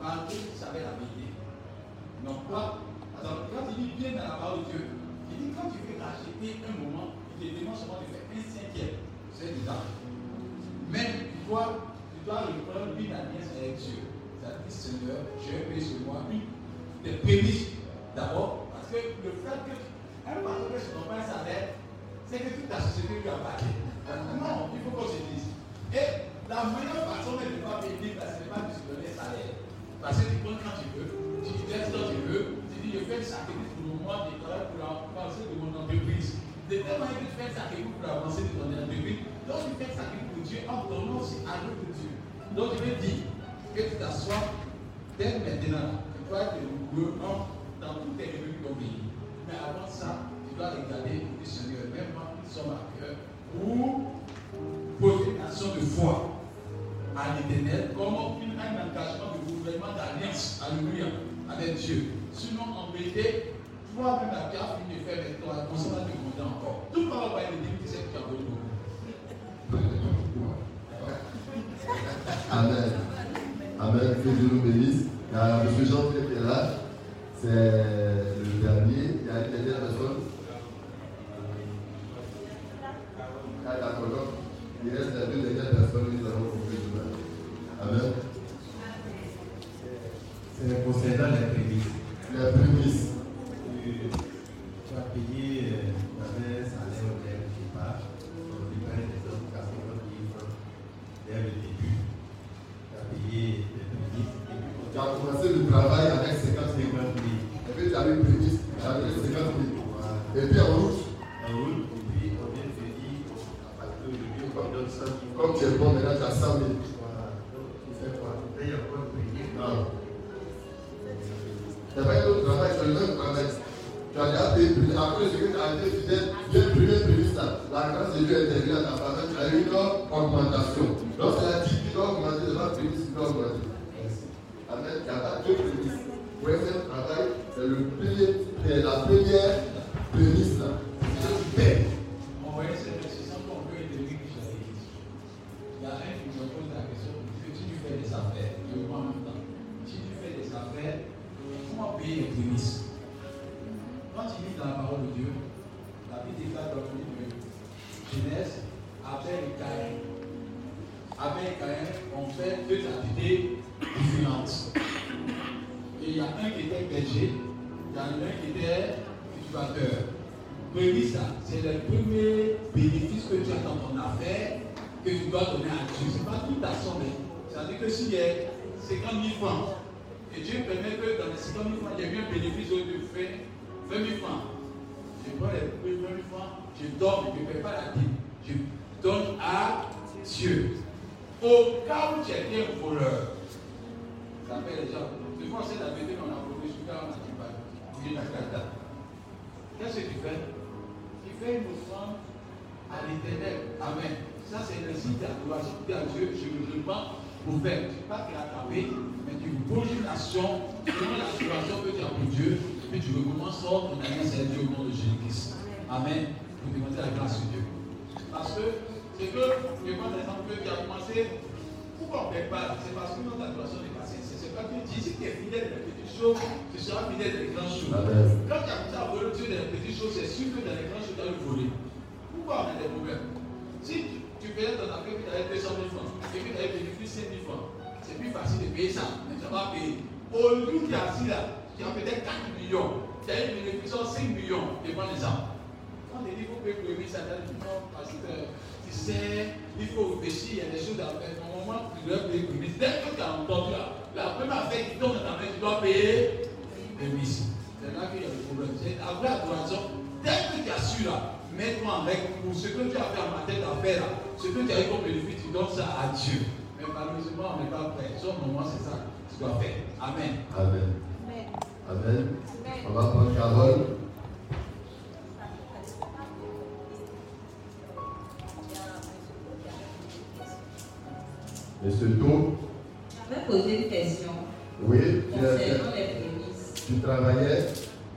malgré que tu savais la vérité. Donc quoi Alors, quand il dit bien dans la parole de Dieu, il dit quand tu veux racheter un moment, il te demande seulement de faire un cinquième. C'est déjà. Mais tu dois, tu dois reprendre une alliance avec Dieu. C'est-à-dire, Seigneur, je vais payer sur moi des prémices d'abord, parce que le fait que un patron se pas un salaire, c'est que toute la société lui a parlé. Non, il faut qu'on se dise. Et la meilleure façon de ne pas payer, ce n'est pas de se donner salaire. Parce que tu prends quand tu veux, tu verses quand tu veux, tu dis je fais le sacrifice pour le mois de travail pour avancer de mon entreprise. De telle manière que tu fais le sacrifice pour avancer de ton entreprise, donc tu fais le sacrifice pour Dieu en donnant aussi à l'autre Dieu. Donc je vais dire que tu t'assois dès maintenant, tu dois être en- dans tous tes revenus de ton pays. Mais avant ça, tu dois regarder le Seigneur, même moi sommes à cœur, pour poser une action de foi à l'éternel comme une- un engagement de gouvernement d'alliance, alléluia, avec Dieu. Sinon, en vérité, toi-même, la tu as fini de faire avec toi, on va te demander encore. Tout par rapport à une tu sais que tu as donné beaucoup. Amen. Amen. Que Dieu nous bénisse. Il y a M. Jean-Pierre qui est là. C'est le dernier. Il y a une dernière personne. Ah, d'accord. Il reste les deux dernières personnes que nous allons conclure demain. Amen. C'est concernant les prémices. Les prémices. C'est le premier bénéfice que tu as dans ton affaire que tu dois donner à Dieu. Ce n'est pas toute ta somme. C'est-à-dire que s'il y a 50 000 francs, et Dieu permet que dans les 50 000 francs, il y a eu un bénéfice de 20 000 francs. Je prends les 20 000 francs, je donne, je ne paie pas la dîme. Je donne à Dieu. Au cas où tu es un voleur, ça fait les gens. Fois, c'est la vérité qu'on a volé, là, on a dit pas. Il y a la date. Qu'est-ce que tu fais? Tu fais une offrande à l'éternel. Amen. Ça, c'est le signe d'adoration. À Dieu, je me demande pour faire. Tu pas te rattraper, mais tu poses une action selon l'adoration que tu as pour Dieu. puis tu recommences ton alliance avec Dieu au nom de Jésus-Christ. Amen. Pour demander la grâce de Dieu. Parce que c'est que, je prends l'exemple que tu as commencé. Pourquoi on ne paie pas? C'est parce que notre adoration est passée. C'est pas que tu dis, si tu es fidèle choses, tu seras fidèle les grandes choses. Amen. Quand tu as commencé à voler Dieu les petites choses, c'est sûr que dans les grandes choses, tu as volé. Pourquoi on a des problèmes? Si tu, tu faisais ton affaire et tu avais 200 000 francs, et puis tu avais bénéficié 5 000 francs, c'est plus facile de payer ça, mais tu vas payer. Au lieu qui est assis là, qui a peut-être 4 millions, tu as bénéfice 5 millions, tu prends les armes. Quand on dit qu'il faut payer pour ça, tu dis non, parce que tu sais, il faut réfléchir, il y a des choses à faire. Normalement, tu dois payer aimer. Dès que tu as entendu là, la première affaire qui tombe dans ta main, tu dois payer aimer. C'est là qu'il y a le problème. C'est la vraie adoration. Dès que tu as su là, mets-toi en règle pour ce que tu as fait en matière d'affaires là, ce que tu as eu comme bénéfice, tu donnes ça à Dieu. Mais malheureusement, on n'est pas prêt. Sauf moment, c'est ça que tu dois faire. Amen. Amen. Amen. On va prendre Carole. Monsieur To, Je vais poser une question oui, tu, as- concernant les prémices. tu travaillais,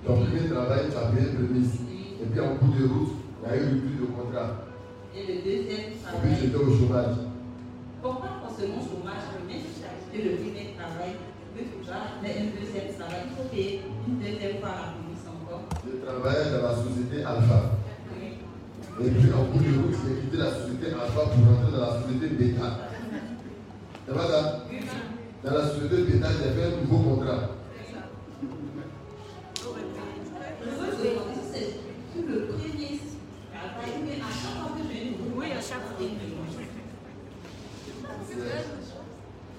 ton premier travail, tu as payé prémisse. Et puis en cours de route, il y a eu rupture de contrat. Et le deuxième Et puis j'étais au chômage. Pourquoi le chômage, même si tu as fait le premier travail, tu faire un deuxième travail, il faut payer une deuxième fois la prémisse encore. Je travaillais dans la société Alpha. Et puis en cours de route, j'ai quitté la société Alpha pour rentrer dans la société Beta. C'est pas Dans la société Beta, j'ai fait un nouveau contrat.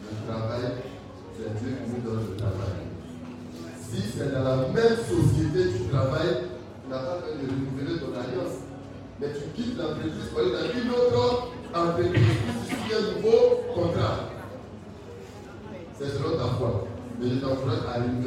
Le travail, c'est Dieu qui nous donne le travail. Si c'est dans la même société que tu travailles, tu n'as pas besoin de renouveler ton alliance. Mais tu quittes l'entreprise pour aller dans une autre Mais je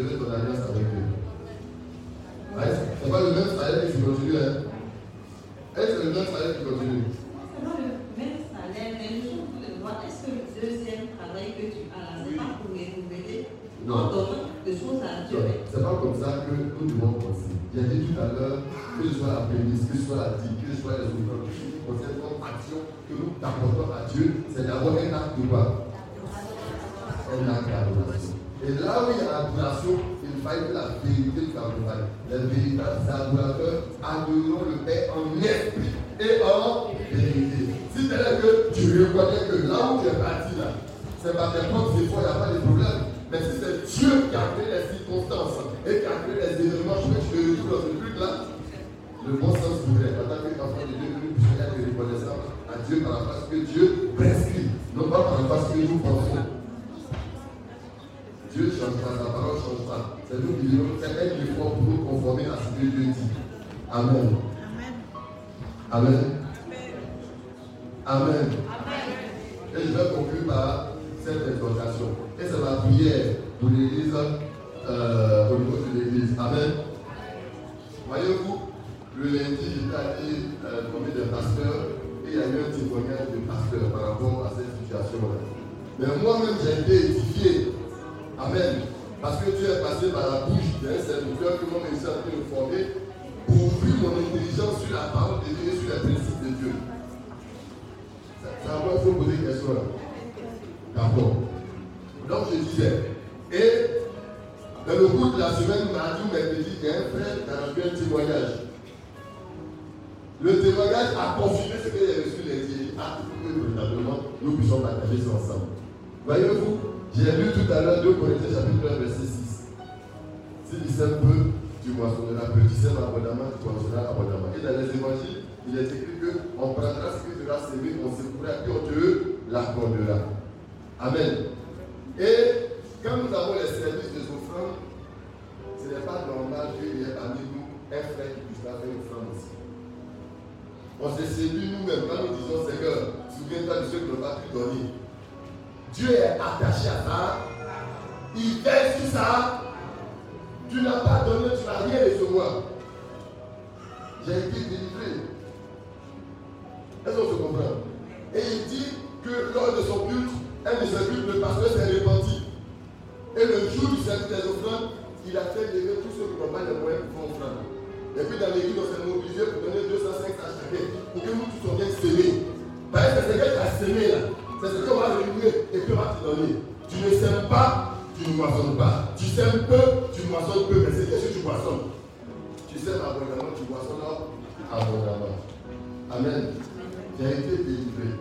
le jour du salut des offrandes, il a fait lever tous ceux qui n'ont pas les moyens pour offrande. Et puis dans l'église, on s'est mobilisé pour donner 205 à chacun, pour que nous tous on vienne s'aimer. Parce que c'est ce que tu as là. C'est ce qu'on va réunir et puis on va te donner. Tu ne sèmes pas, tu ne moissonnes pas. Tu sèmes peu, tu moissonnes peu, mais c'est ce que tu moissonnes. Tu sèmes abondamment, tu moissonnes abondamment. Amen. Tu as été délivré.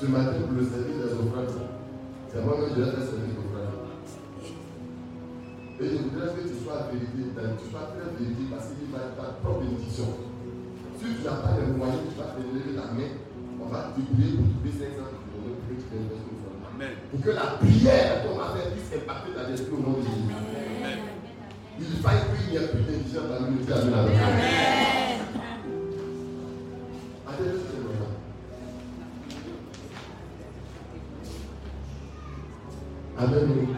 Ce matin, vous le savez, des offrandes. C'est moi même je vais faire service naufrage. Et je voudrais que tu sois vérité, ben, tu sois très vérité parce qu'il va ta propre bénédiction. Si tu n'as pas les moyens, tu vas te lever la main, on va te prier pour trouver 500 pour que tu Amen. Pour que la prière qu'on va faire puisse impacter ta destinée au nom de Jésus. Il faille qu'il n'y ait plus d'indigence dans l'unité. Amen. ಅದರಲ್ಲಿ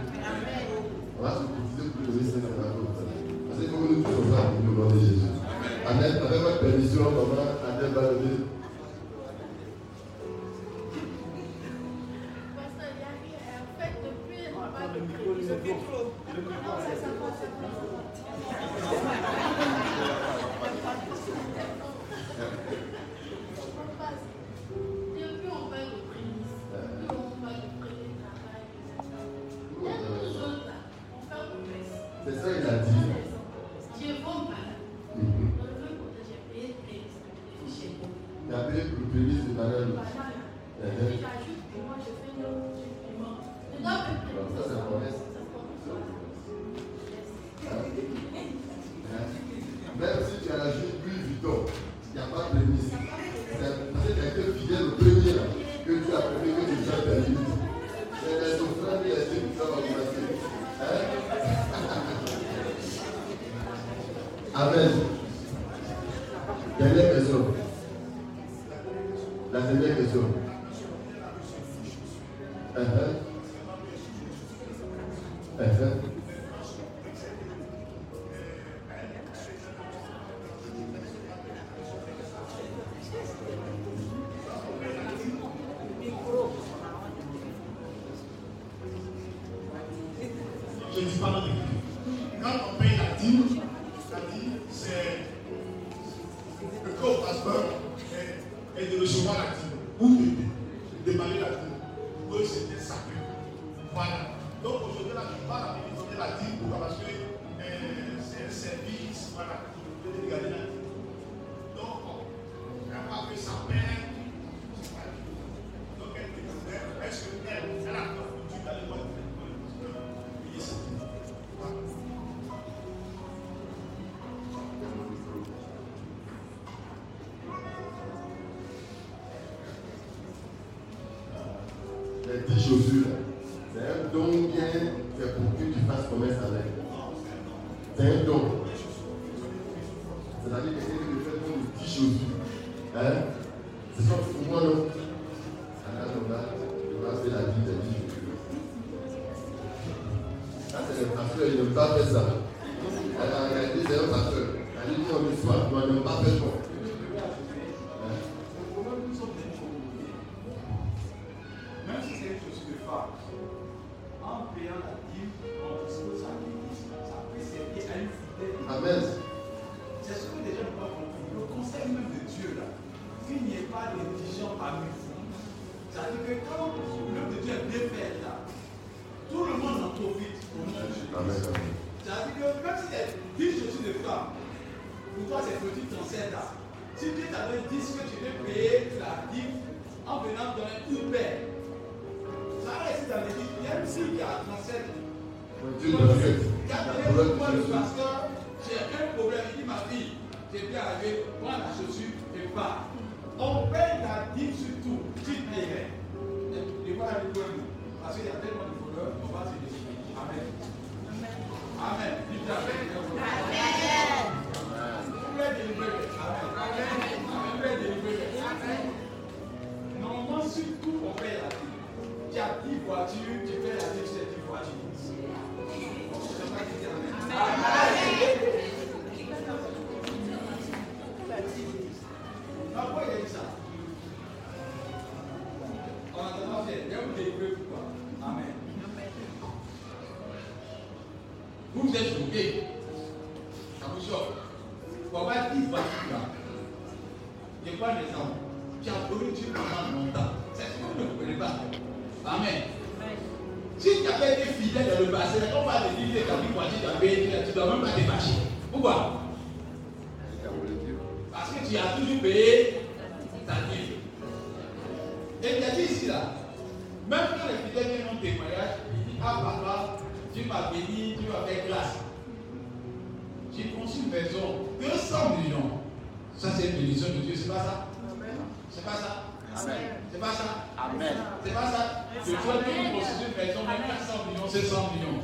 C'est pas ça Amen. C'est pas ça Je souhaite que vous construisez une maison, même 400 millions, c'est 100 millions.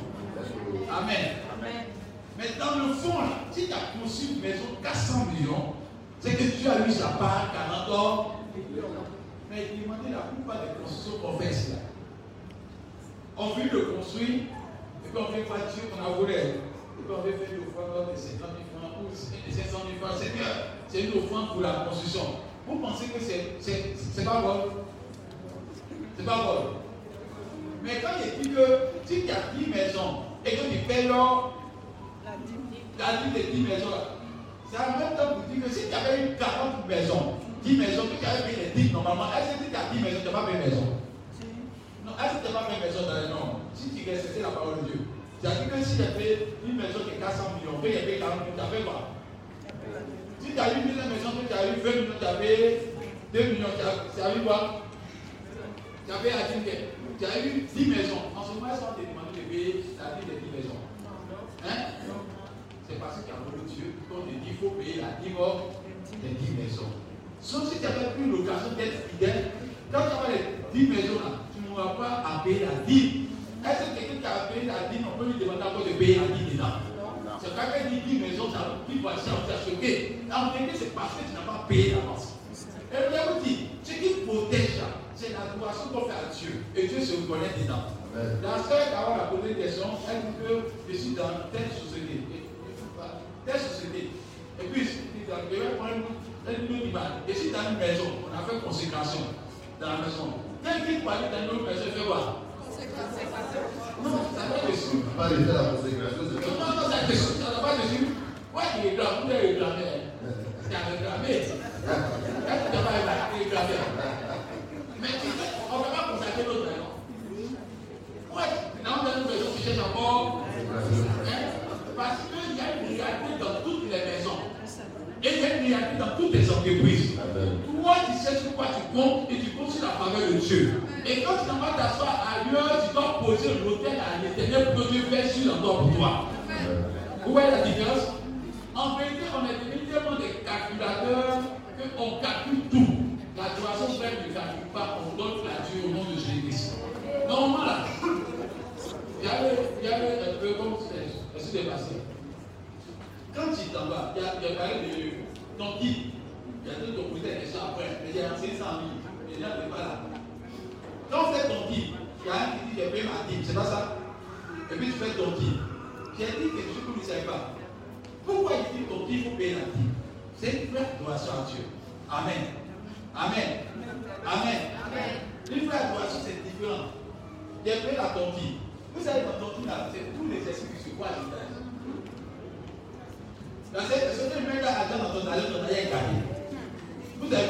Amen. Mais dans le fond, là, si tu as conçu une maison 400 millions, c'est que Dieu a eu sa part 40 ans. Mais demandez la plupart des constructions qu'on fait ici. là. On veut le construire, et puis on fait quoi Dieu, on a voulu. Et puis on veut faire une offrande de 50 000 francs ou 500 000 francs. C'est bien. C'est une offrande pour la construction. Vous pensez que c'est- pas bon C'est pas bon. Mais quand il dit que si tu as 10 maisons et que tu payes leur la dîme des 10 maisons là, c'est en même temps pour dire que si tu avais eu 40 maisons, 10 maisons, que tu avais payé les 10 normalement, est-ce que si tu as 10 maisons, tu n'as pas payé maison? Non, est-ce que tu n'as pas payé maison dans les noms Si tu respectais la parole de Dieu. C'est-à-dire que si tu as fait une maison qui est 400 millions, paye payé 40 millions, tu as fait quoi? Si tu as eu une maison, que tu as eu 20 millions, tu payé 2 millions, tu as, eu quoi? Tu payé la dîme, tu as eu 10 maisons. En ce moment, ils sont demandé de payer la dîme des 10 maisons. Hein? C'est parce qu'il y a voulu Dieu qu'on te dit qu'il faut payer la dîme des 10 maisons. Sauf si tu n'avais plus l'occasion d'être fidèle, quand tu as les 10 maisons là, tu n'auras pas à payer la dîme. Est-ce que quelqu'un qui a payé la dîme, on peut lui demander encore de payer la dîme dedans C'est pas qu'elle dit 10 maisons, ça dit voici, ça vous a choqué. En vérité, c'est parce que tu n'as pas payé l'avance. Et je vous dis, ce qui protège c'est l'adoration qu'on fait à Dieu. Et Dieu se reconnaît dedans. La sœur Carole a posé une question, elle dit que je suis dans telle société. Telle société. Et puis, une autre image. Je suis dans une maison, on a fait consécration dans la maison. Quelqu'un qui parle dans une autre maison, il fait quoi? Non, ça va dessus. Non, non, ça va. Ouais, il. Tu tu pas réclamé Mais tu sais, on ne peut pas consacrer. Ouais, dans une maison, tu cherches encore. Parce qu'il y a une réalité dans maisons. Et il y a une réalité dans toutes les entreprises. Toi, tu sais sur quoi tu comptes et tu comptes sur la faveur de Dieu. Et quand tu vas t'asseoir ailleurs, tu dois poser l'autel à l'éternel pour que Dieu fasse sur l'endroit pour toi. Vous voyez la différence? En vérité, on est devenu tellement des calculateurs qu'on calcule tout. L'adoration vraie ne calcule pas, on donne la Dieu au nom de Jésus-Christ. Normalement, il y avait, il y avait un peu comme c'est ce qui s'est passé. Quand tu t'en vas, il y a, il y a parlé de ton guide. Il y a ton posé des questions après, mais il y a 500 000. Les gens ne pas là. Quand on fait ton guide, il y a un qui dit j'ai payé ma dîme, c'est pas ça Et puis tu fais ton guide. J'ai dit quelque chose que vous ne savez pas. Pourquoi il dit ton guide, il faut payer la dîme? C'est une vraie adoration à Dieu. Amen. Amen. Amen. Une vraie adoration, c'est différent. J'ai payé la tontine. Vous savez, dans tontine, là, c'est tous les esprits qui se voient à l'intérieur. Parce que ce que met l'argent dans ton argent, ton argent est gagné. Vous savez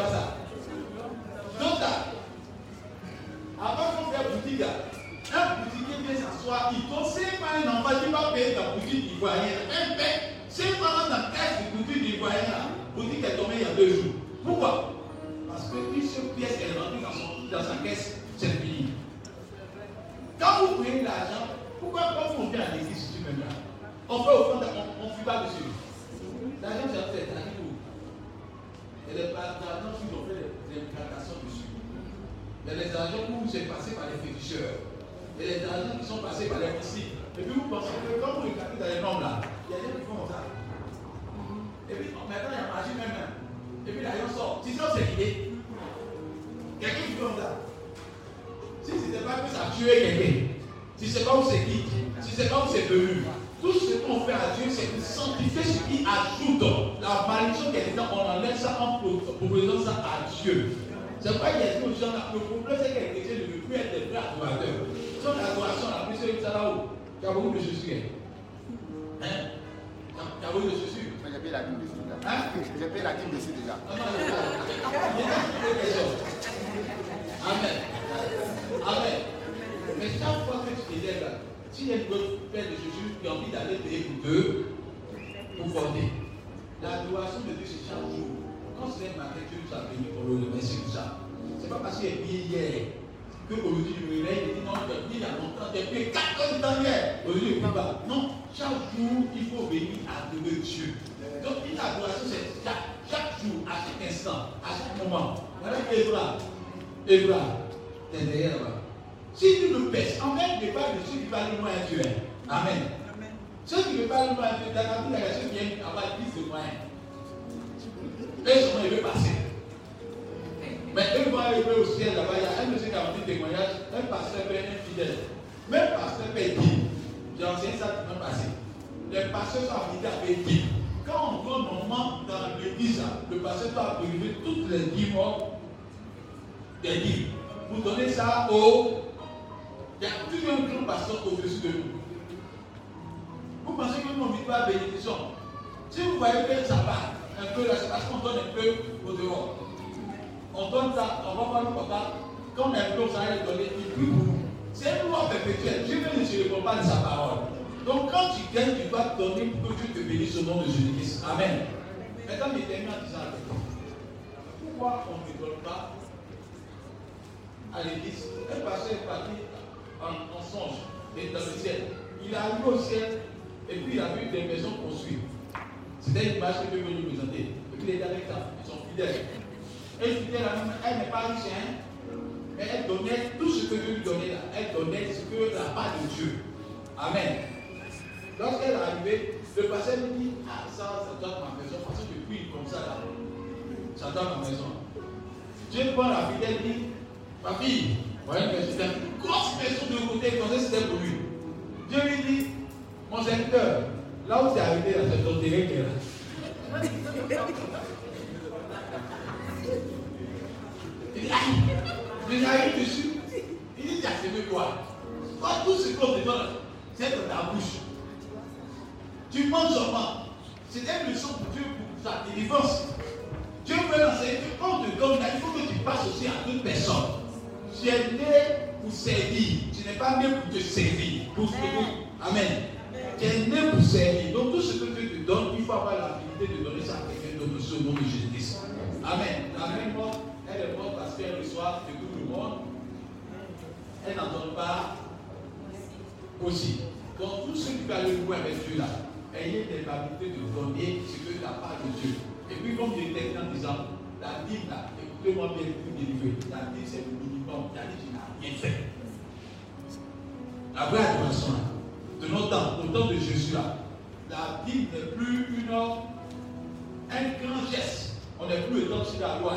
de Jésus. Hein? Tu as voulu le Mais j'ai payé la dîme dessus déjà. Hein? J'ai payé la dîme dessus déjà. Amen. Amen. Mais chaque fois que tu te lèves là, si a une autre paire de chaussures qui a envie d'aller payer pour deux, pour porter, l'adoration de Dieu c'est chaque jour. Quand c'est un matin, tu as venu pour le remercier tout ça. C'est pas parce qu'il est payé hier que aujourd'hui je me réveille et dis non, tu as y a longtemps, tu as payé 4 heures. Aujourd'hui je ne pas. Non, chaque jour il faut venir adorer Dieu. Donc une adoration c'est chaque, chaque jour, à chaque instant, à chaque moment. Voilà Évra. Évra, t'es derrière là-bas. Si tu le pèses, en fait, ne pas de ceux qui parlent loin à Dieu. hein. Amen. Ceux qui ne parlent loin à Dieu, dans la vie, il y a ceux qui aiment avoir plus de moyens. Et seulement, il veut passer. Mais eux vont arriver au ciel là-bas, il y a un monsieur qui a fait témoignage, un pasteur est infidèle. Même pasteur paye 10. J'ai enseigné ça la semaine passée. Les pasteurs sont habilités à 10. Quand on un moment dans l'église, le pasteur doit priver toutes les 10 morts des 10. Vous donnez ça au. Il y a toujours un grand pasteur au-dessus de nous. Vous pensez que nous, ne vit pas la bénédiction. Si vous voyez que ça va un peu là, c'est parce qu'on donne un peu au dehors. On donne ça, on va voir le papa. Quand on a le donner, il prie pour nous. C'est une loi perpétuelle. Dieu ne se pas de sa parole. Donc quand tu gagnes, tu dois donner pour que Dieu te bénisse au nom de Jésus-Christ. Amen. Maintenant, il termine en disant pourquoi on ne donne pas à l'église? Un pasteur est parti en, songe et dans le ciel. Il est arrivé au ciel et puis il a vu des maisons construites. C'était une image que Dieu nous présenter. Et puis les ça, ils sont fidèles. Et elle n'est pas riche, hein, mais elle donnait tout ce que Dieu lui donnait là. Elle donnait ce que la part de Dieu. Amen. Lorsqu'elle est arrivée, le pasteur lui dit Ah, ça, ça doit ma maison, parce que depuis comme ça là, ça doit ma maison. Dieu prend la fidèle dit Ma fille, voyez que c'était une grosse maison de côté, pensait que c'était pour lui. Dieu lui dit Mon serviteur, là où tu es arrivé, là, c'est ton terrain qui est là. Il Aïe, mais j'arrive dessus. Il dit Tu as fait quoi? Toi, tout ce qu'on te donne, c'est dans ta bouche. Tu manges seulement. C'est une leçon pour Dieu pour ta délivrance. Dieu veut l'enseigner que quand te donne, il faut que tu passes aussi à d'autres personnes. Tu es né pour servir. Tu n'es pas né pour te servir. Pour Amen. Tu es né pour servir. Donc tout ce que Dieu te donne, il faut avoir l'habilité de donner ça à quelqu'un d'autre au nom de Jésus-Christ. Amen. Morte, elle est parce qu'elle reçoit de tout le monde. Elle n'en donne pas aussi. Donc tout ce qui va le voir avec Dieu là, ayez l'habilité de donner ce que la part de Dieu. Et puis comme je l'ai en disant, la Bible là, écoutez-moi bien pour délivrer. La Bible c'est le minimum. La Bible n'a rien fait. La vraie adoration là, de notre temps, au temps de Jésus là, la Bible n'est plus une un grand geste. On n'est plus temps de la loi.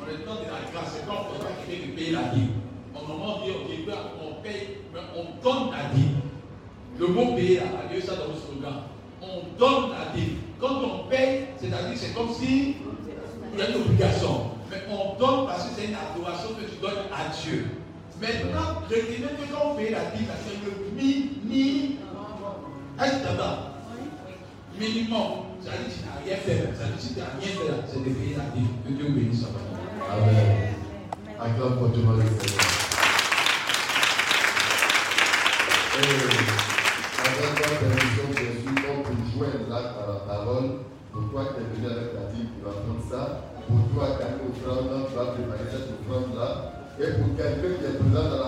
On est temps de la grâce. C'est quand on ne peut pas quelqu'un de payer la Bible. Au moment dit, on paye, mais on donne la Bible. Le mot payer, là, allez ça dans le slogan. On donne la Bible. Quand on paye, c'est-à-dire c'est comme si il y a une obligation. Mais on donne parce que c'est une adoration que tu donnes à Dieu. Maintenant, retenez que quand on paye la Bible, c'est le minimum. Est-ce que Minimum. Ça dit que tu n'as rien fait. Ça dit tu n'as rien fait, là, c'est de payer la Bible. Que Dieu bénisse ça. Amen. Acclame fortement le Seigneur. Ta permission, sûr, on peut joindre là à la parole. Pour toi qui es venu avec la Bible, tu vas prendre ça. Pour toi qui as une offrande, tu vas préparer cette offrande là. Et pour quelqu'un qui est présent dans la